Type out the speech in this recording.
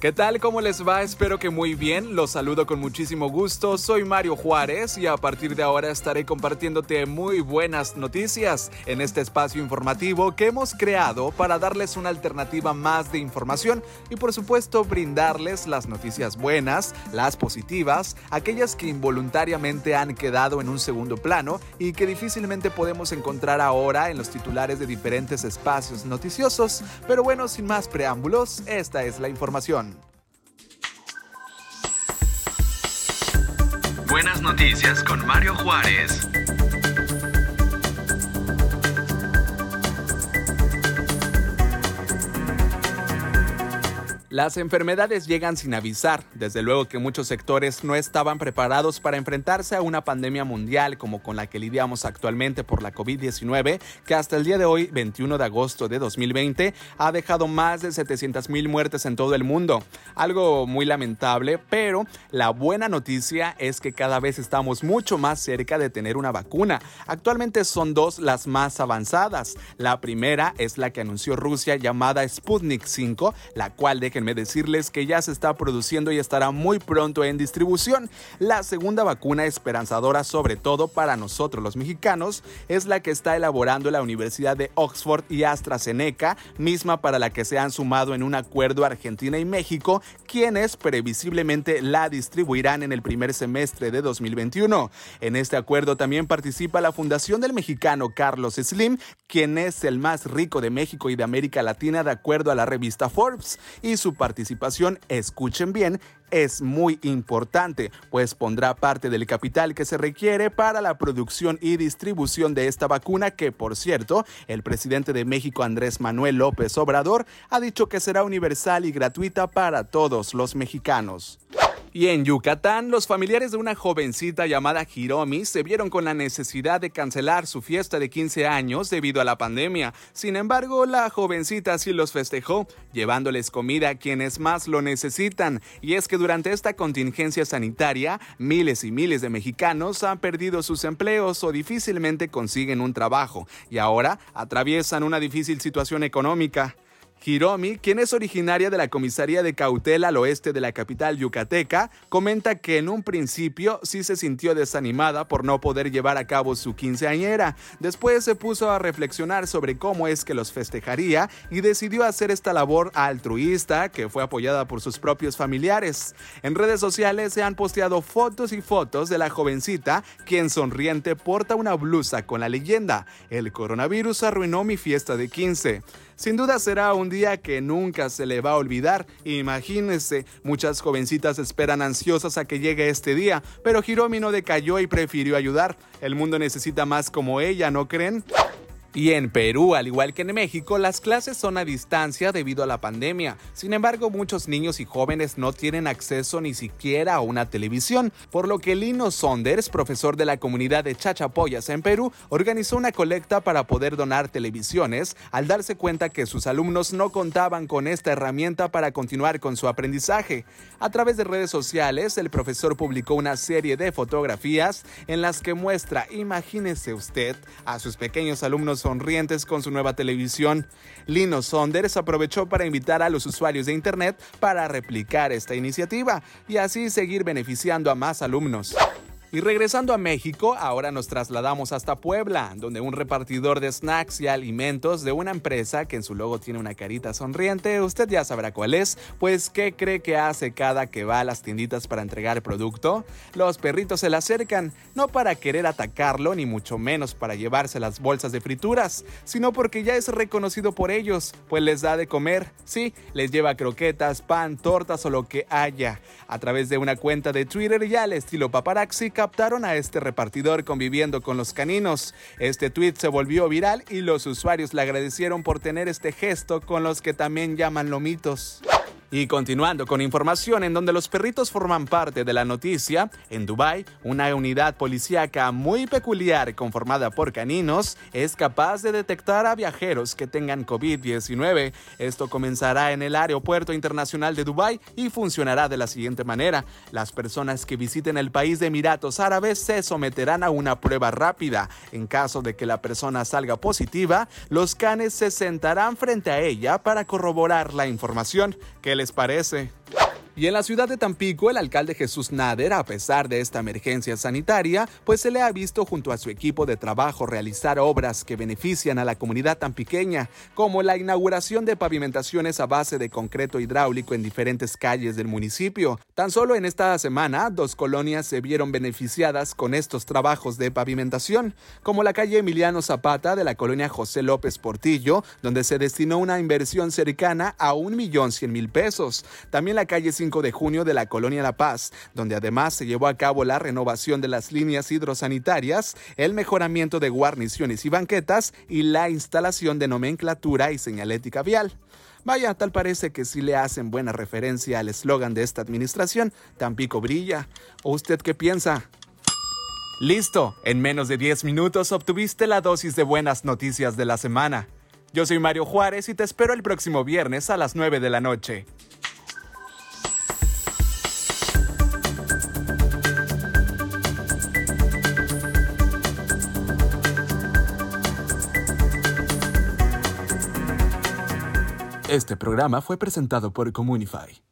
¿Qué tal? ¿Cómo les va? Espero que muy bien. Los saludo con muchísimo gusto. Soy Mario Juárez y a partir de ahora estaré compartiéndote muy buenas noticias en este espacio informativo que hemos creado para darles una alternativa más de información y por supuesto brindarles las noticias buenas, las positivas, aquellas que involuntariamente han quedado en un segundo plano y que difícilmente podemos encontrar ahora en los titulares de diferentes espacios noticiosos. Pero bueno, sin más preámbulos, esta es la información. Buenas noticias con Mario Juárez. Las enfermedades llegan sin avisar. Desde luego que muchos sectores no estaban preparados para enfrentarse a una pandemia mundial como con la que lidiamos actualmente por la COVID-19, que hasta el día de hoy, 21 de agosto de 2020, ha dejado más de 700 mil muertes en todo el mundo. Algo muy lamentable, pero la buena noticia es que cada vez estamos mucho más cerca de tener una vacuna. Actualmente son dos las más avanzadas. La primera es la que anunció Rusia llamada Sputnik 5, la cual deja decirles que ya se está produciendo y estará muy pronto en distribución. La segunda vacuna esperanzadora, sobre todo para nosotros los mexicanos, es la que está elaborando la Universidad de Oxford y AstraZeneca, misma para la que se han sumado en un acuerdo Argentina y México, quienes previsiblemente la distribuirán en el primer semestre de 2021. En este acuerdo también participa la Fundación del mexicano Carlos Slim, quien es el más rico de México y de América Latina de acuerdo a la revista Forbes, y su participación, escuchen bien, es muy importante, pues pondrá parte del capital que se requiere para la producción y distribución de esta vacuna que, por cierto, el presidente de México, Andrés Manuel López Obrador, ha dicho que será universal y gratuita para todos los mexicanos. Y en Yucatán, los familiares de una jovencita llamada Hiromi se vieron con la necesidad de cancelar su fiesta de 15 años debido a la pandemia. Sin embargo, la jovencita sí los festejó, llevándoles comida a quienes más lo necesitan. Y es que durante esta contingencia sanitaria, miles y miles de mexicanos han perdido sus empleos o difícilmente consiguen un trabajo, y ahora atraviesan una difícil situación económica. Hiromi, quien es originaria de la comisaría de Cautela al oeste de la capital yucateca, comenta que en un principio sí se sintió desanimada por no poder llevar a cabo su quinceañera. Después se puso a reflexionar sobre cómo es que los festejaría y decidió hacer esta labor altruista que fue apoyada por sus propios familiares. En redes sociales se han posteado fotos y fotos de la jovencita, quien sonriente porta una blusa con la leyenda: El coronavirus arruinó mi fiesta de 15. Sin duda será un día que nunca se le va a olvidar. Imagínense, muchas jovencitas esperan ansiosas a que llegue este día, pero Hiromi no decayó y prefirió ayudar. El mundo necesita más como ella, ¿no creen? Y en Perú, al igual que en México, las clases son a distancia debido a la pandemia. Sin embargo, muchos niños y jóvenes no tienen acceso ni siquiera a una televisión, por lo que Lino Sonders, profesor de la comunidad de Chachapoyas en Perú, organizó una colecta para poder donar televisiones al darse cuenta que sus alumnos no contaban con esta herramienta para continuar con su aprendizaje. A través de redes sociales, el profesor publicó una serie de fotografías en las que muestra, imagínese usted, a sus pequeños alumnos sonrientes con su nueva televisión. Lino Sonders aprovechó para invitar a los usuarios de Internet para replicar esta iniciativa y así seguir beneficiando a más alumnos. Y regresando a México, ahora nos trasladamos hasta Puebla, donde un repartidor de snacks y alimentos de una empresa que en su logo tiene una carita sonriente, usted ya sabrá cuál es, pues ¿qué cree que hace cada que va a las tienditas para entregar producto? Los perritos se le acercan, no para querer atacarlo, ni mucho menos para llevarse las bolsas de frituras, sino porque ya es reconocido por ellos, pues les da de comer, sí, les lleva croquetas, pan, tortas o lo que haya. A través de una cuenta de Twitter ya al estilo paparazzi, captaron a este repartidor conviviendo con los caninos. Este tweet se volvió viral y los usuarios le agradecieron por tener este gesto con los que también llaman lomitos. Y continuando con información en donde los perritos forman parte de la noticia, en Dubái, una unidad policíaca muy peculiar conformada por caninos es capaz de detectar a viajeros que tengan COVID-19. Esto comenzará en el Aeropuerto Internacional de Dubái y funcionará de la siguiente manera. Las personas que visiten el país de Emiratos Árabes se someterán a una prueba rápida. En caso de que la persona salga positiva, los canes se sentarán frente a ella para corroborar la información que les parece? Y en la ciudad de Tampico, el alcalde Jesús Nader, a pesar de esta emergencia sanitaria, pues se le ha visto junto a su equipo de trabajo realizar obras que benefician a la comunidad tampiqueña, como la inauguración de pavimentaciones a base de concreto hidráulico en diferentes calles del municipio. Tan solo en esta semana, dos colonias se vieron beneficiadas con estos trabajos de pavimentación, como la calle Emiliano Zapata de la colonia José López Portillo, donde se destinó una inversión cercana a un millón cien mil pesos. También la calle 5 de junio de la colonia La Paz, donde además se llevó a cabo la renovación de las líneas hidrosanitarias, el mejoramiento de guarniciones y banquetas y la instalación de nomenclatura y señalética vial. Vaya, tal parece que sí le hacen buena referencia al eslogan de esta administración, Tampico brilla. ¿O usted qué piensa? Listo, en menos de 10 minutos obtuviste la dosis de buenas noticias de la semana. Yo soy Mario Juárez y te espero el próximo viernes a las 9 de la noche. Este programa fue presentado por Comunify.